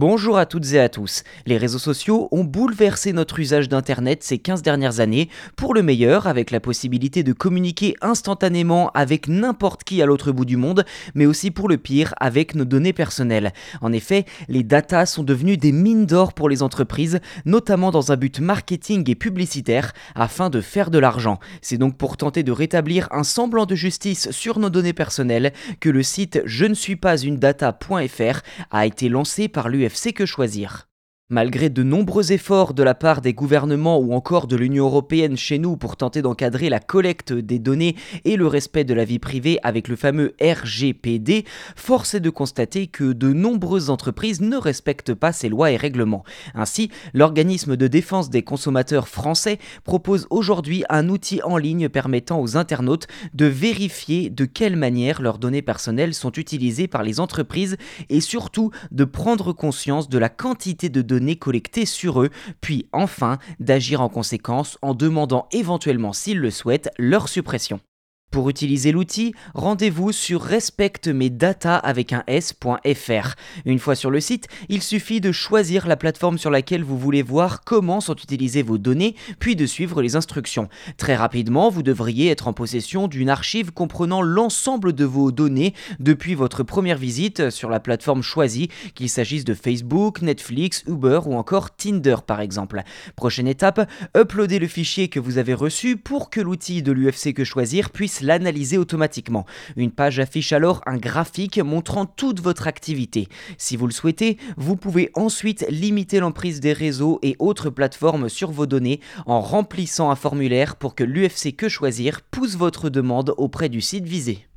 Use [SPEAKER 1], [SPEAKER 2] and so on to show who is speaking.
[SPEAKER 1] Bonjour à toutes et à tous. Les réseaux sociaux ont bouleversé notre usage d'Internet ces 15 dernières années, pour le meilleur avec la possibilité de communiquer instantanément avec n'importe qui à l'autre bout du monde, mais aussi pour le pire avec nos données personnelles. En effet, les datas sont devenues des mines d'or pour les entreprises, notamment dans un but marketing et publicitaire, afin de faire de l'argent. C'est donc pour tenter de rétablir un semblant de justice sur nos données personnelles que le site je ne suis pas une data.fr a été lancé par l'UE UFC que choisir. Malgré de nombreux efforts de la part des gouvernements ou encore de l'Union européenne chez nous pour tenter d'encadrer la collecte des données et le respect de la vie privée avec le fameux RGPD, force est de constater que de nombreuses entreprises ne respectent pas ces lois et règlements. Ainsi, l'organisme de défense des consommateurs français propose aujourd'hui un outil en ligne permettant aux internautes de vérifier de quelle manière leurs données personnelles sont utilisées par les entreprises et surtout de prendre conscience de la quantité de données collectées sur eux, puis enfin d'agir en conséquence en demandant éventuellement s'ils le souhaitent leur suppression. Pour utiliser l'outil, rendez-vous sur respectemesdata avec un s.fr. Une fois sur le site, il suffit de choisir la plateforme sur laquelle vous voulez voir comment sont utilisées vos données, puis de suivre les instructions. Très rapidement, vous devriez être en possession d'une archive comprenant l'ensemble de vos données depuis votre première visite sur la plateforme choisie, qu'il s'agisse de Facebook, Netflix, Uber ou encore Tinder par exemple. Prochaine étape, uploadez le fichier que vous avez reçu pour que l'outil de l'UFC que choisir puisse l'analyser automatiquement. Une page affiche alors un graphique montrant toute votre activité. Si vous le souhaitez, vous pouvez ensuite limiter l'emprise des réseaux et autres plateformes sur vos données en remplissant un formulaire pour que l'UFC Que Choisir pousse votre demande auprès du site visé.